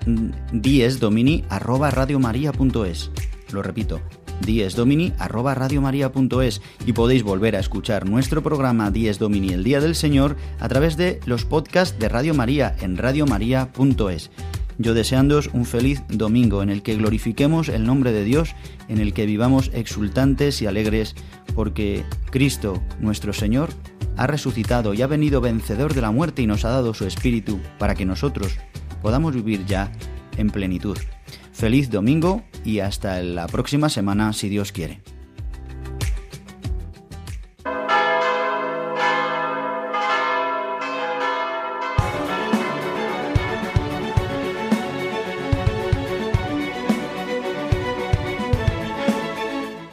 diesdomini.radiomaria.es. Lo repito, diesdomini.radiomaria.es y podéis volver a escuchar nuestro programa Dies Domini el Día del Señor a través de los podcasts de Radio María en radiomaria.es. Yo deseándoos un feliz domingo en el que glorifiquemos el nombre de Dios, en el que vivamos exultantes y alegres, porque Cristo, nuestro Señor, ha resucitado y ha venido vencedor de la muerte y nos ha dado su espíritu para que nosotros podamos vivir ya en plenitud. Feliz domingo y hasta la próxima semana si Dios quiere.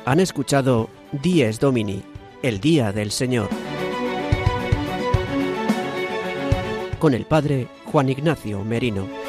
Han escuchado Dies Domini, el Día del Señor. con el padre Juan Ignacio Merino.